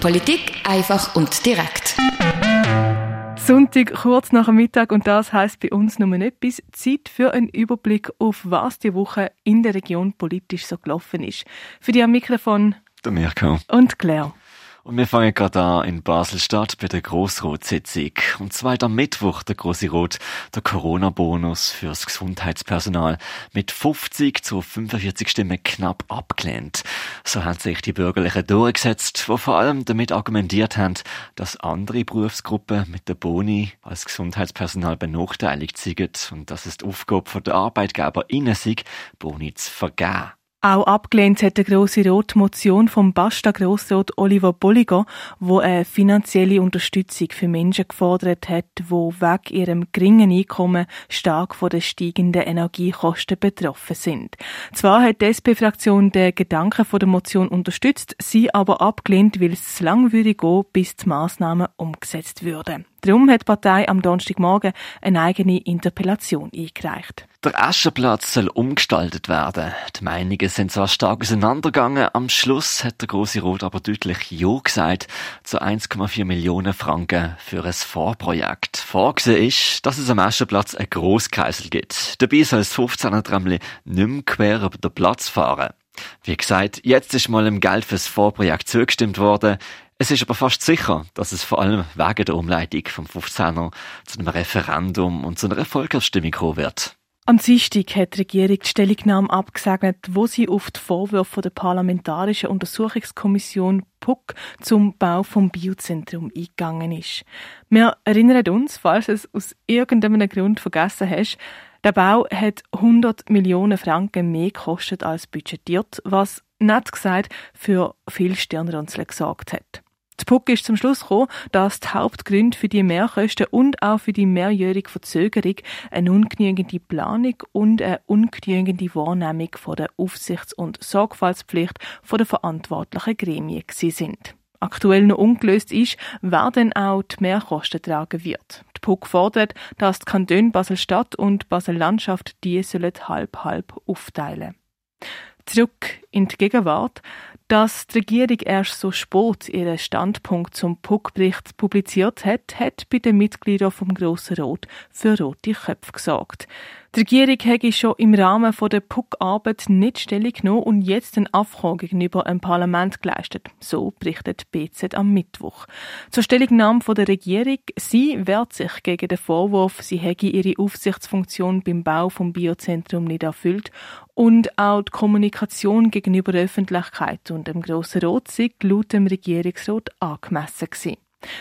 Politik einfach und direkt. Sonntag kurz nach dem Mittag und das heißt bei uns nur etwas. Zeit für einen Überblick auf was die Woche in der Region politisch so gelaufen ist. Für die am Mikrofon der Mirko und Claire. Und wir fangen gerade an in Basel-Stadt bei der Grossrot-Sitzung. Und zwar am Mittwoch der Grosse Rot, der Corona-Bonus fürs Gesundheitspersonal mit 50 zu 45 Stimmen knapp abgelehnt. So haben sich die Bürgerlichen durchgesetzt, wo vor allem damit argumentiert haben, dass andere Berufsgruppen mit der Boni als Gesundheitspersonal benachteiligt sind und dass es die Aufgabe der Arbeitgeber sei, Boni zu vergeben. Auch abgelehnt hat der grosse Rot Motion vom Basta Grossrot Oliver Bolliger, wo eine finanzielle Unterstützung für Menschen gefordert hat, wo wegen ihrem geringen Einkommen stark von den steigenden Energiekosten betroffen sind. Zwar hat die SP-Fraktion den Gedanken von der Motion unterstützt, sie aber abgelehnt, weil es lang würde gehen, bis die Massnahmen umgesetzt würden. Darum hat die Partei am Donnerstagmorgen eine eigene Interpellation eingereicht. Der Aschenplatz soll umgestaltet werden. Die Meinungen sind zwar stark auseinandergegangen, am Schluss hat der Große Rot aber deutlich Ja gesagt zu 1,4 Millionen Franken für ein Vorprojekt. Vorgesehen ist, dass es am Aschenplatz einen Grosskreisel gibt. Dabei soll das 15er Tramli nicht mehr quer über den Platz fahren. Wie gesagt, jetzt ist mal im Geld fürs Vorprojekt zugestimmt worden. Es ist aber fast sicher, dass es vor allem wegen der Umleitung vom 15er zu einem Referendum und zu einer Volksabstimmung kommen wird. Am Dienstag hat die Regierung die Stellungnahme abgesegnet, wo sie auf die Vorwürfe der Parlamentarischen Untersuchungskommission PUC zum Bau vom Biozentrum eingegangen ist. Wir erinnern uns, falls es aus irgendeinem Grund vergessen hast, der Bau hat 100 Millionen Franken mehr gekostet als budgetiert, was, nett gesagt, für viel Stirnrunzeln gesorgt hat. Die PUC ist zum Schluss gekommen, dass die Hauptgründe für die Mehrkosten und auch für die mehrjährige Verzögerung eine ungenügende Planung und eine ungenügende Wahrnehmung von der Aufsichts- und Sorgfaltspflicht von der verantwortlichen Gremien sind. Aktuell noch ungelöst ist, wer denn auch die Mehrkosten tragen wird. Die PUC fordert, dass die Kantone Basel-Stadt und Basel-Landschaft die sollen halb-halb aufteilen. Zurück in die Gegenwart. Dass die Regierung erst so spät ihren Standpunkt zum PUC-Bericht publiziert hat, hat bei den Mitgliedern vom Grossen Rot für rote Köpfe gesorgt. Die Regierung hätte schon im Rahmen der PUC-Arbeit nicht Stellung genommen und jetzt einen Affront gegenüber dem Parlament geleistet. So berichtet BZ am Mittwoch. Zur Stellungnahme der Regierung. Sie wehrt sich gegen den Vorwurf, sie hätte ihre Aufsichtsfunktion beim Bau vom Biozentrum nicht erfüllt und auch die Kommunikation gegenüber der Öffentlichkeit und dem Grossen Rot sei laut dem Regierungsrat angemessen gewesen.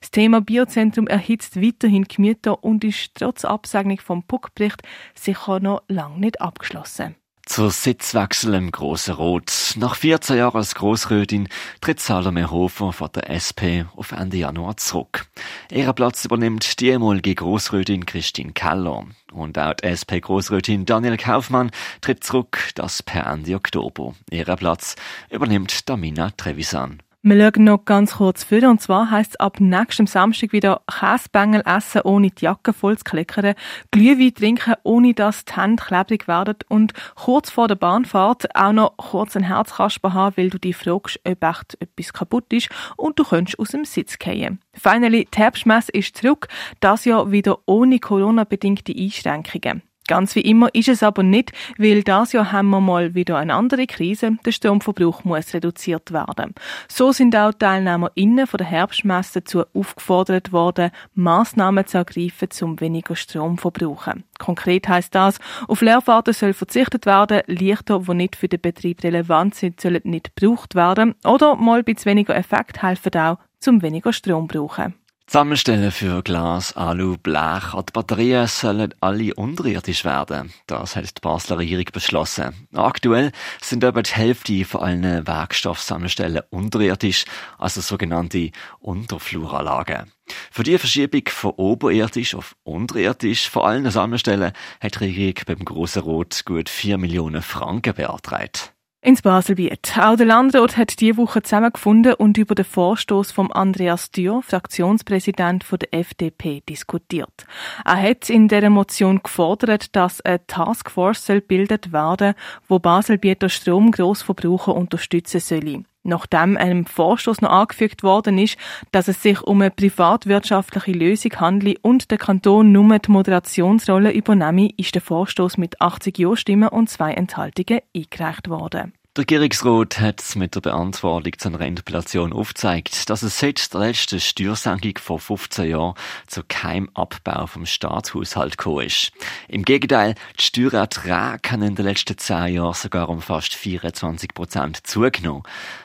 Das Thema Biozentrum erhitzt weiterhin Gemüter und ist trotz Absegnung vom Puckbericht sicher noch lange nicht abgeschlossen. Zur Sitzwechsel im Grossen Rot. Nach 14 Jahren als Grossrötin tritt Salome Hofer von der SP auf Ende Januar zurück. Ihren Platz übernimmt die ehemalige Grossrötin Christine Keller. Und auch die SP-Grossrötin Daniel Kaufmann tritt zurück, das per Ende Oktober. Ihren Platz übernimmt Damina Trevisan. Wir schauen noch ganz kurz vor. Und zwar heisst es ab nächstem Samstag wieder Käsebängel essen, ohne die Jacke voll zu klickern, Glühwein trinken, ohne dass die Hände klebrig werden und kurz vor der Bahnfahrt auch noch kurz ein Herzkasper haben, weil du dich fragst, ob echt etwas kaputt ist und du könntest aus dem Sitz fallen. Finally, die Herbstmesse ist zurück, das Jahr wieder ohne Corona-bedingte Einschränkungen. Ganz wie immer ist es aber nicht, weil das Jahr haben wir mal wieder eine andere Krise. Der Stromverbrauch muss reduziert werden. So sind auch TeilnehmerInnen von der Herbstmesse dazu aufgefordert worden, Massnahmen zu ergreifen, um weniger Strom zu verbrauchen. Konkret heißt das, auf Leerfahrten soll verzichtet werden, Lichter, die nicht für den Betrieb relevant sind, sollen nicht gebraucht werden oder mal bisschen weniger Effekt helfen auch, zum weniger Strom zu brauchen. Sammelstellen für Glas, Alu, Blech und Batterien sollen alle unterirdisch werden. Das hat die Basler Regierung beschlossen. Aktuell sind etwa die Hälfte von allen Werkstoffsammelstellen unterirdisch, also sogenannte Unterfluranlagen. Für die Verschiebung von oberirdisch auf unterirdisch vor allen Sammelstellen hat die Regierung beim Grossen Rot gut 4 Millionen Franken beantragt. Ins Baselbiet. Auch der Landrat hat diese Woche zusammengefunden und über den Vorstoß von Andreas Dürr, Fraktionspräsident der FDP, diskutiert. Er hat in der Motion gefordert, dass eine Taskforce bildet werden, wo Baselbieter Stromgrossverbraucher unterstützen soll. Nachdem einem Vorstoß noch angefügt worden ist, dass es sich um eine privatwirtschaftliche Lösung handelt und der Kanton nur die Moderationsrolle übernehme, ist der Vorstoß mit 80 Ja-Stimmen und zwei Enthaltungen eingereicht worden. Der Regierungsrat hat mit der Beantwortung zu einer Interpellation aufgezeigt, dass es seit der letzten Steuersenkung vor 15 Jahren zu keinem Abbau vom Staatshaushalt gekommen ist. Im Gegenteil, die Steuererträge haben in den letzten 10 Jahren sogar um fast 24 Prozent zugenommen.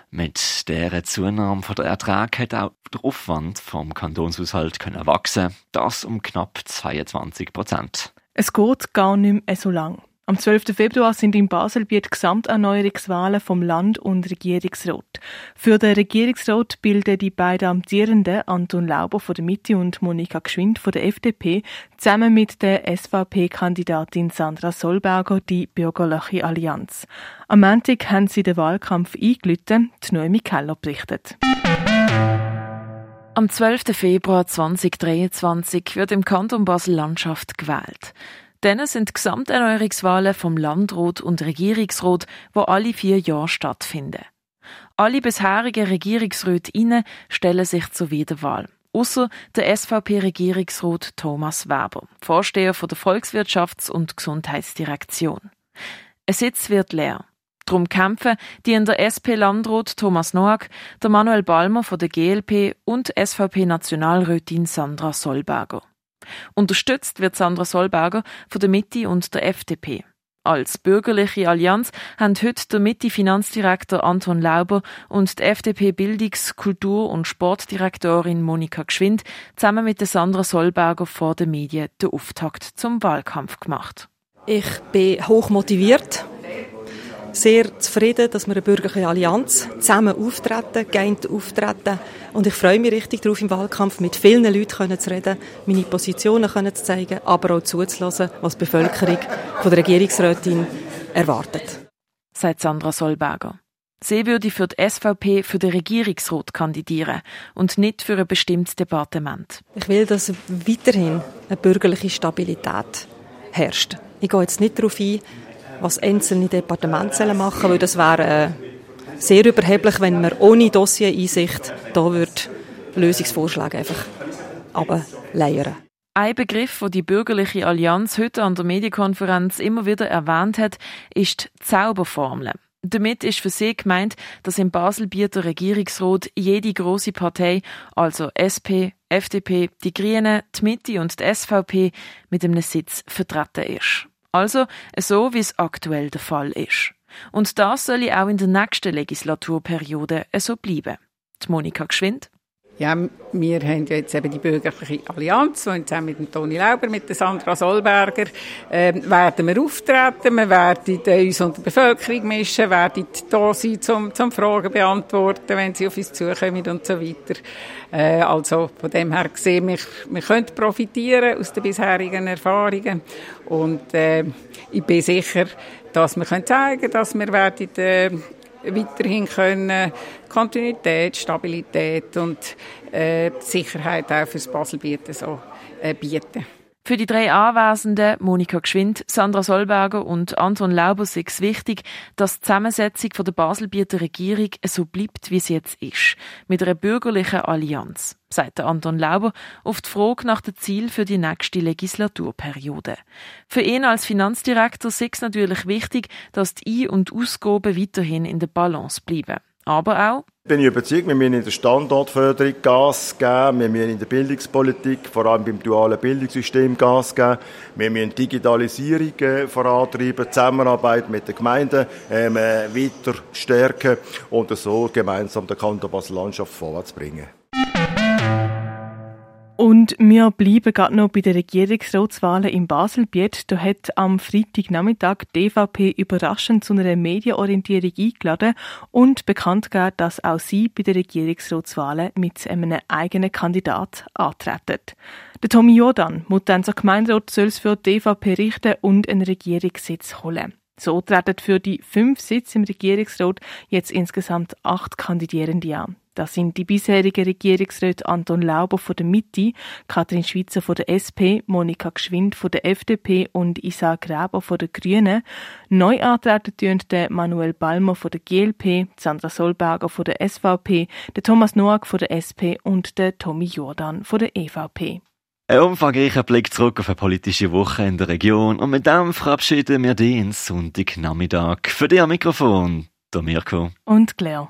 Mit dieser Zunahme der Erträge hat auch der Aufwand vom Kantonshaushalt können wachsen, das um knapp 22 Prozent. Es geht gar nicht mehr so lang. Am 12. Februar sind in Baselbiet Gesamterneuerungswahlen vom Land- und Regierungsrat. Für den Regierungsrat bilden die beiden Amtierenden Anton Lauber von der Mitte und Monika Geschwind von der FDP zusammen mit der SVP-Kandidatin Sandra Solberger die Bürgerliche Allianz. Am Montag haben sie den Wahlkampf eingelüten, die Noemi Keller berichtet. Am 12. Februar 2023 wird im Kanton Basel-Landschaft gewählt. Dann sind Gesamterneuerungswahlen vom Landrat und Regierungsrat, wo alle vier Jahre stattfinden. Alle bisherigen Regierungsräte stellen sich zur Wiederwahl. Außer der SVP-Regierungsrat Thomas Weber, Vorsteher der Volkswirtschafts- und Gesundheitsdirektion. Ein Sitz wird leer. Drum kämpfen die in der SP-Landrat Thomas Noack, der Manuel Balmer von der GLP und SVP-Nationalrätin Sandra Solberger. Unterstützt wird Sandra Solberger von der Mitte und der FDP. Als bürgerliche Allianz haben heute der Mitte-Finanzdirektor Anton Lauber und die FDP-Bildungs-, Kultur- und Sportdirektorin Monika Geschwind zusammen mit der Sandra Solberger vor den Medien den Auftakt zum Wahlkampf gemacht. Ich bin hoch motiviert sehr zufrieden, dass wir eine bürgerliche Allianz zusammen auftreten, geeint auftreten. Und ich freue mich richtig darauf, im Wahlkampf mit vielen Leuten zu reden, meine Positionen zu zeigen, aber auch zuzulassen, was die Bevölkerung von der Regierungsrätin erwartet. Sagt Sandra Solberger. Sie würde für die SVP für den Regierungsrat kandidieren und nicht für ein bestimmtes Departement. Ich will, dass weiterhin eine bürgerliche Stabilität herrscht. Ich gehe jetzt nicht darauf ein, was einzelne Departemente machen weil das wäre äh, sehr überheblich, wenn man ohne Dossiereinsicht da würde Lösungsvorschläge einfach ableiern. Ein Begriff, den die bürgerliche Allianz heute an der Medienkonferenz immer wieder erwähnt hat, ist die Zauberformel. Damit ist für sie gemeint, dass im Baselbieter Regierungsrat jede große Partei, also SP, FDP, die Grünen, die Mitte und die SVP, mit einem Sitz vertreten ist. Also so, wie es aktuell der Fall ist. Und das soll auch in der nächsten Legislaturperiode so bleiben. Die Monika Geschwind. Ja, wir haben jetzt eben die bürgerliche Allianz, und zusammen mit dem Toni Lauber, mit der Sandra Solberger, äh, werden wir auftreten, wir werden uns unter der Bevölkerung mischen, werden da sein, zum, zum Fragen beantworten, wenn sie auf uns zukommen und so weiter. Äh, also von dem her gesehen, wir, wir können profitieren aus den bisherigen Erfahrungen und äh, ich bin sicher, dass wir können zeigen, dass wir werden äh, weiterhin können Kontinuität, Stabilität und äh, Sicherheit auch fürs Baselbieten so äh, bieten. Für die drei Anwesenden, Monika Geschwind, Sandra Solberger und Anton Lauber, ist es wichtig, dass die Zusammensetzung der Baselbieter Regierung so bleibt, wie sie jetzt ist. Mit einer bürgerlichen Allianz, sagt Anton Lauber auf die Frage nach dem Ziel für die nächste Legislaturperiode. Für ihn als Finanzdirektor ist es natürlich wichtig, dass die Ein- und Ausgaben weiterhin in der Balance bleiben. Aber auch, bin ich überzeugt, wir müssen in der Standortförderung Gas geben, wir müssen in der Bildungspolitik, vor allem beim dualen Bildungssystem Gas geben, wir müssen Digitalisierung äh, vorantreiben, Zusammenarbeit mit den Gemeinden ähm, äh, weiter stärken und so gemeinsam den Kanton Basel-Landschaft vorwärts bringen. Und wir bleiben gerade noch bei den Regierungsratswahlen in Baselbiet. Da hat am Freitagnachmittag die DVP überraschend zu einer Medienorientierung eingeladen und bekannt gegeben, dass auch sie bei den Regierungsratswahlen mit einem eigenen Kandidat antreten. Der Tommy Jordan, Mutanzer Gemeinderat, soll es für die DVP richten und einen Regierungssitz holen. So treten für die fünf Sitze im Regierungsrat jetzt insgesamt acht Kandidierende an. Das sind die bisherigen Regierungsräte Anton Lauber von der Mitte, Katrin Schweizer von der SP, Monika Gschwind von der FDP und Isaac Gräber von der Grünen. Neu antreten der Manuel Balmer von der GLP, Sandra Solberger von der SVP, der Thomas Noack von der SP und der Tommy Jordan von der EVP. Ein umfangreicher Blick zurück auf eine politische Woche in der Region und mit dem verabschieden wir dich ins Sonntagnachmittag. Für dich am Mikrofon, der Mirko. Und Claire.